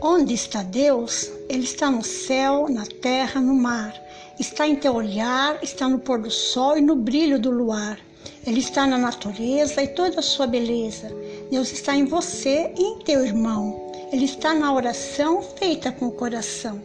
Onde está Deus? Ele está no céu, na terra, no mar. Está em teu olhar, está no pôr do sol e no brilho do luar. Ele está na natureza e toda a sua beleza. Deus está em você e em teu irmão. Ele está na oração feita com o coração.